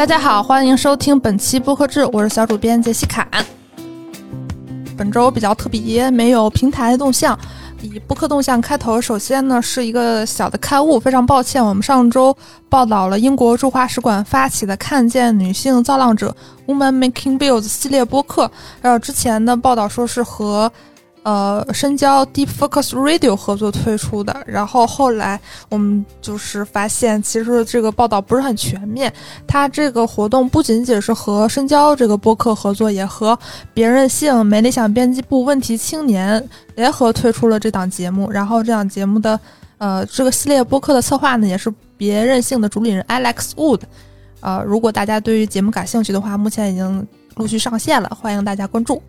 大家好，欢迎收听本期播客志，我是小主编杰西卡。本周比较特别，没有平台动向，以播客动向开头。首先呢，是一个小的刊物，非常抱歉，我们上周报道了英国驻华使馆发起的“看见女性造浪者 ”（Woman Making Bills） 系列播客，还有之前的报道说是和。呃，深交 Deep Focus Radio 合作推出的，然后后来我们就是发现，其实这个报道不是很全面。它这个活动不仅仅是和深交这个播客合作，也和别任性、美理想编辑部、问题青年联合推出了这档节目。然后这档节目的呃这个系列播客的策划呢，也是别任性的主理人 Alex Wood。呃，如果大家对于节目感兴趣的话，目前已经陆续上线了，欢迎大家关注。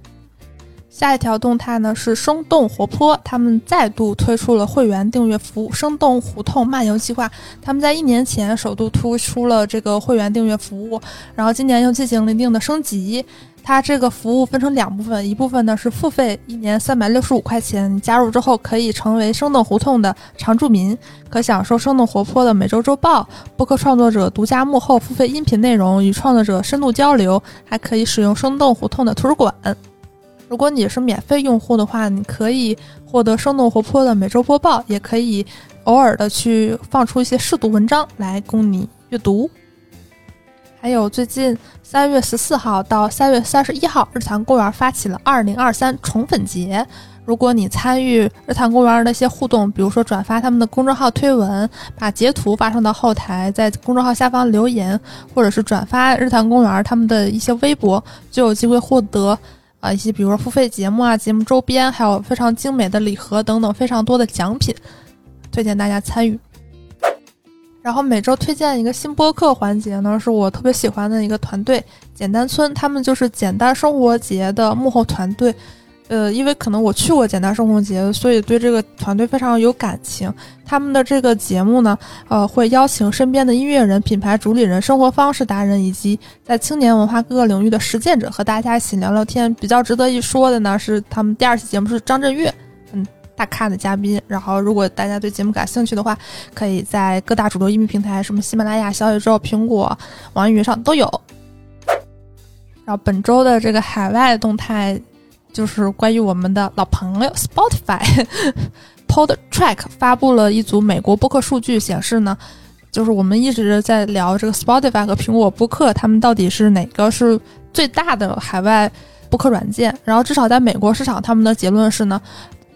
下一条动态呢是生动活泼，他们再度推出了会员订阅服务“生动胡同漫游计划”。他们在一年前首度推出了这个会员订阅服务，然后今年又进行了一定的升级。它这个服务分成两部分，一部分呢是付费，一年三百六十五块钱，加入之后可以成为生动胡同的常住民，可享受生动活泼的每周周报、播客创作者独家幕后付费音频内容与创作者深度交流，还可以使用生动胡同的图书馆。如果你是免费用户的话，你可以获得生动活泼的每周播报，也可以偶尔的去放出一些试读文章来供你阅读。还有最近三月十四号到三月三十一号，日坛公园发起了二零二三宠粉节。如果你参与日坛公园的一些互动，比如说转发他们的公众号推文，把截图发送到后台，在公众号下方留言，或者是转发日坛公园他们的一些微博，就有机会获得。啊，一些比如说付费节目啊、节目周边，还有非常精美的礼盒等等，非常多的奖品，推荐大家参与。然后每周推荐一个新播客环节呢，是我特别喜欢的一个团队——简单村，他们就是简单生活节的幕后团队。呃，因为可能我去过简单生活节，所以对这个团队非常有感情。他们的这个节目呢，呃，会邀请身边的音乐人、品牌主理人、生活方式达人以及在青年文化各个领域的实践者，和大家一起聊聊天。比较值得一说的呢，是他们第二期节目是张震岳，嗯，大咖的嘉宾。然后，如果大家对节目感兴趣的话，可以在各大主流音频平台，什么喜马拉雅、小宇宙、苹果、网易云上都有。然后本周的这个海外动态。就是关于我们的老朋友 Spotify，Podtrack 发布了一组美国播客数据，显示呢，就是我们一直在聊这个 Spotify 和苹果播客，他们到底是哪个是最大的海外播客软件？然后至少在美国市场，他们的结论是呢，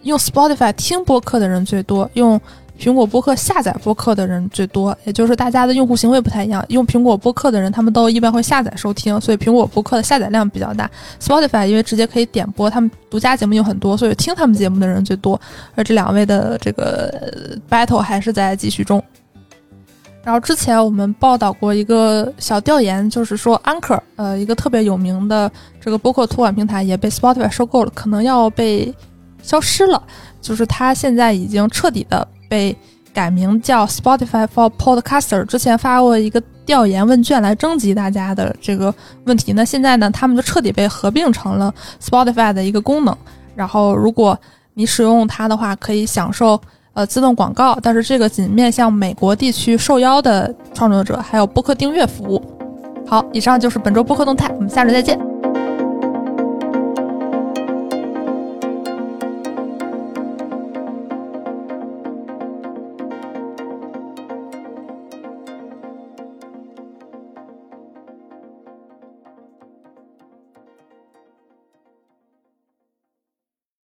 用 Spotify 听播客的人最多，用。苹果播客下载播客的人最多，也就是大家的用户行为不太一样。用苹果播客的人，他们都一般会下载收听，所以苹果播客的下载量比较大。Spotify 因为直接可以点播，他们独家节目有很多，所以听他们节目的人最多。而这两位的这个 battle 还是在继续中。然后之前我们报道过一个小调研，就是说 Anchor，呃，一个特别有名的这个播客托管平台也被 Spotify 收购了，可能要被消失了。就是它现在已经彻底的。被改名叫 Spotify for Podcaster，之前发过一个调研问卷来征集大家的这个问题。那现在呢，他们就彻底被合并成了 Spotify 的一个功能。然后，如果你使用它的话，可以享受呃自动广告，但是这个仅面向美国地区受邀的创作者，还有播客订阅服务。好，以上就是本周播客动态，我们下周再见。